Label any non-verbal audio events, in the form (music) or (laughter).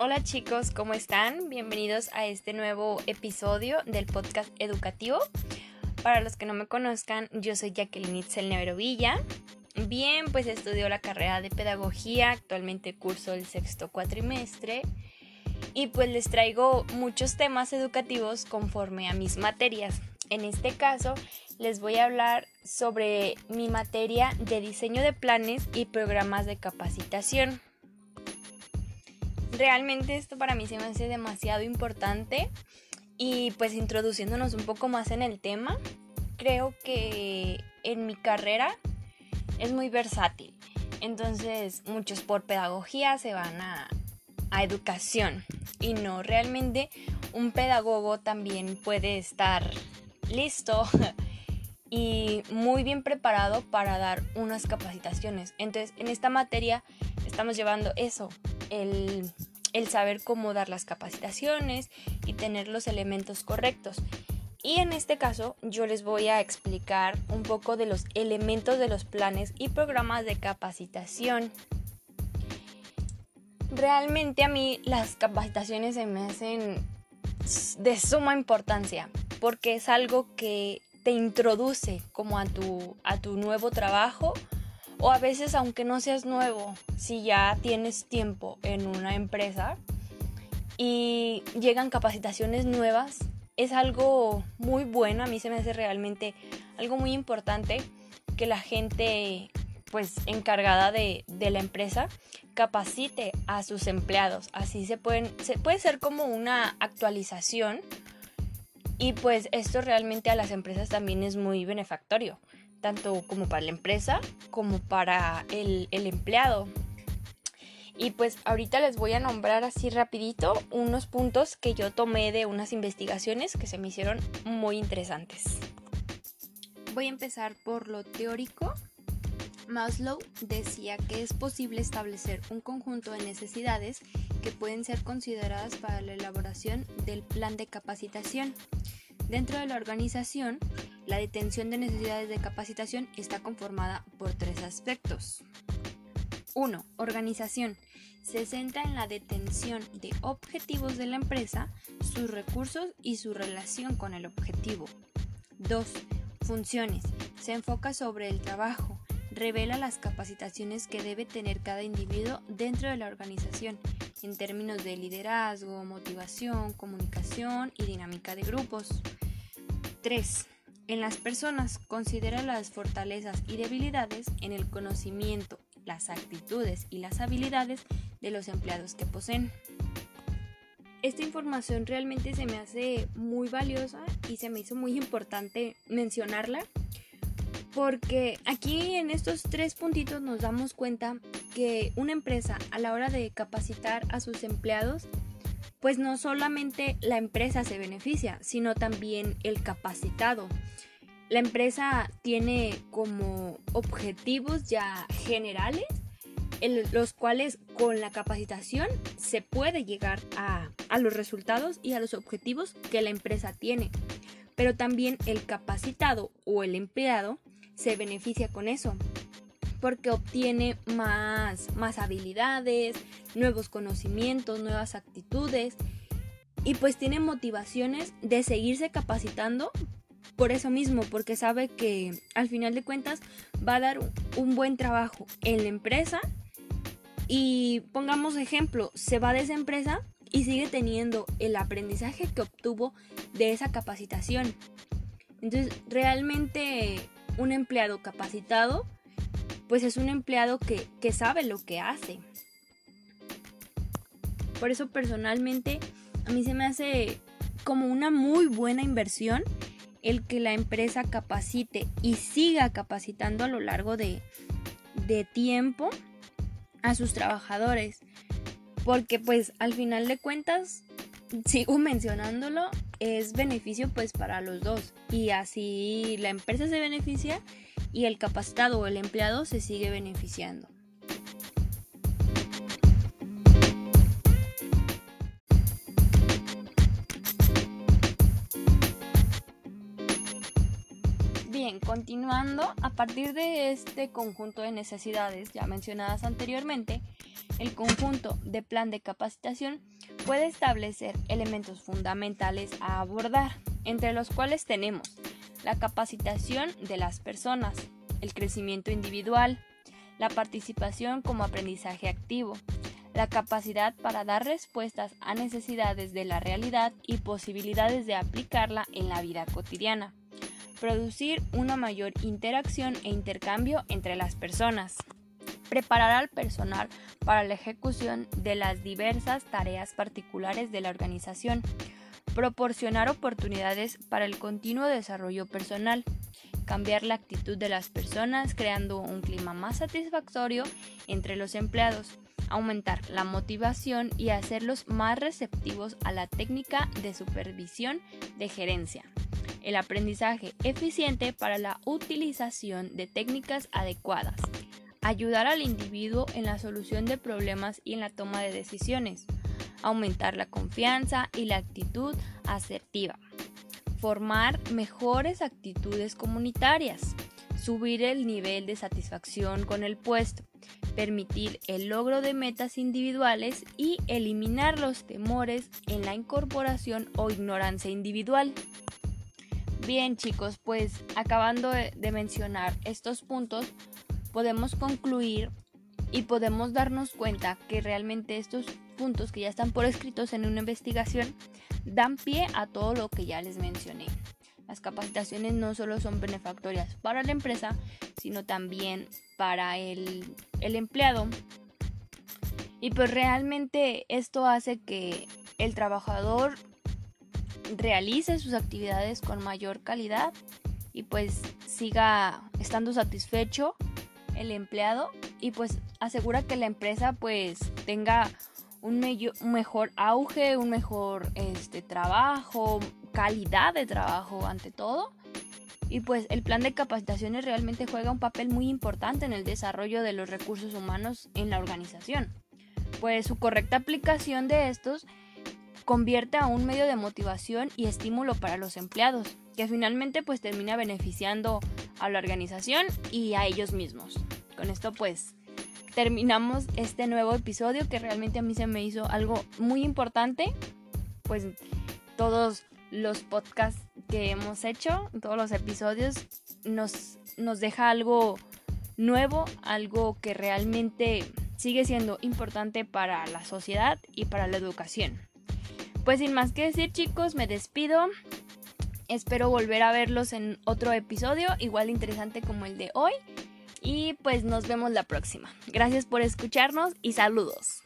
Hola chicos, ¿cómo están? Bienvenidos a este nuevo episodio del podcast educativo. Para los que no me conozcan, yo soy Jacqueline Itzel Nevero Villa. Bien, pues estudio la carrera de pedagogía, actualmente curso el sexto cuatrimestre y pues les traigo muchos temas educativos conforme a mis materias. En este caso, les voy a hablar sobre mi materia de diseño de planes y programas de capacitación. Realmente esto para mí se me hace demasiado importante y pues introduciéndonos un poco más en el tema, creo que en mi carrera es muy versátil. Entonces muchos por pedagogía se van a, a educación y no realmente un pedagogo también puede estar listo (laughs) y muy bien preparado para dar unas capacitaciones. Entonces, en esta materia estamos llevando eso, el, saber cómo dar las capacitaciones y tener los elementos correctos. Y en este caso yo les voy a explicar un poco de los elementos de los planes y programas de capacitación. Realmente a mí las capacitaciones se me hacen de suma importancia porque es algo que te introduce como a tu, a tu nuevo trabajo o a veces aunque no seas nuevo, si ya tienes tiempo en una empresa y llegan capacitaciones nuevas, es algo muy bueno, a mí se me hace realmente algo muy importante que la gente pues encargada de, de la empresa capacite a sus empleados. Así se pueden, se puede ser como una actualización y pues esto realmente a las empresas también es muy benefactorio, tanto como para la empresa como para el, empleado. Y pues ahorita les voy a nombrar así rapidito unos puntos que yo tomé de unas investigaciones que se me hicieron muy interesantes. Voy a empezar por lo teórico. Maslow decía que es posible establecer un conjunto de necesidades que pueden ser consideradas para la elaboración del plan de capacitación. Dentro de la organización, la detención de necesidades de capacitación está conformada por tres aspectos. 1. Organización. Se centra en la detención de objetivos de la empresa, sus recursos y su relación con el objetivo. 2. Funciones. Se enfoca sobre el trabajo. Revela las capacitaciones que debe tener cada individuo dentro de la organización en términos de liderazgo, motivación, comunicación y dinámica de grupos. 3. En las personas considera las fortalezas y debilidades en el conocimiento, las actitudes y las habilidades de los empleados que poseen. Esta información realmente se me hace muy valiosa y se me hizo muy importante mencionarla porque aquí en estos tres puntitos nos damos cuenta que una empresa a la hora de capacitar a sus empleados pues no solamente la empresa se beneficia, sino también el capacitado. La empresa tiene como objetivos ya generales, en los cuales con la capacitación se puede llegar a, a los resultados y a los objetivos que la empresa tiene. Pero también el capacitado o el empleado se beneficia con eso porque obtiene más, más habilidades, nuevos conocimientos, nuevas actitudes y pues tiene motivaciones de seguirse capacitando por eso mismo, porque sabe que al final de cuentas va a dar un buen trabajo en la empresa y pongamos ejemplo, se va de esa empresa y sigue teniendo el aprendizaje que obtuvo de esa capacitación. Entonces, realmente un empleado capacitado pues es un empleado que, sabe lo que hace. Por eso personalmente a mí se me hace como una muy buena inversión el que la empresa capacite y siga capacitando a lo largo de, de tiempo a sus trabajadores. Porque pues al final de cuentas, sigo (laughs) mencionándolo, es beneficio pues para los dos. Y así la empresa se beneficia y el capacitado o el empleado se sigue beneficiando. Bien, continuando, a partir de este conjunto de necesidades ya mencionadas anteriormente, el conjunto de plan de capacitación puede establecer elementos fundamentales a abordar, entre los cuales tenemos la capacitación de las personas, el crecimiento individual, la participación como aprendizaje activo, la capacidad para dar respuestas a necesidades de la realidad y posibilidades de aplicarla en la vida cotidiana, producir una mayor interacción e intercambio entre las personas, preparar al personal para la ejecución de las diversas tareas particulares de la organización, proporcionar oportunidades para el continuo desarrollo personal, cambiar la actitud de las personas creando un clima más satisfactorio entre los empleados, aumentar la motivación y hacerlos más receptivos a la técnica de supervisión de gerencia. El aprendizaje eficiente para la utilización de técnicas adecuadas. Ayudar al individuo en la solución de problemas y en la toma de decisiones. Aumentar la confianza y la actitud asertiva. Formar mejores actitudes comunitarias, subir el nivel de satisfacción con el puesto, permitir el logro de metas individuales y eliminar los temores en la incorporación o ignorancia individual. Bien chicos, pues acabando de mencionar estos puntos, podemos concluir y podemos darnos cuenta que realmente estos puntos que ya están por escritos en una investigación dan pie a todo lo que ya les mencioné. Las capacitaciones no solo son benefactorias para la empresa, sino también para el, empleado. Y pues realmente esto hace que el trabajador realice sus actividades con mayor calidad y pues siga estando satisfecho el empleado y pues asegura que la empresa pues tenga un, mejor auge, un mejor este, trabajo, calidad de trabajo ante todo. Y pues el plan de capacitaciones realmente juega un papel muy importante en el desarrollo de los recursos humanos en la organización. Pues su correcta aplicación de estos convierte a un medio de motivación y estímulo para los empleados, que finalmente pues termina beneficiando a la organización y a ellos mismos. Con esto pues terminamos este nuevo episodio que realmente a mí se me hizo algo muy importante. Pues todos los podcasts que hemos hecho, todos los episodios, nos, nos deja algo nuevo, algo que realmente sigue siendo importante para la sociedad y para la educación. Pues sin más que decir chicos, me despido. Espero volver a verlos en otro episodio, igual interesante como el de hoy. Y pues nos vemos la próxima. Gracias por escucharnos y saludos.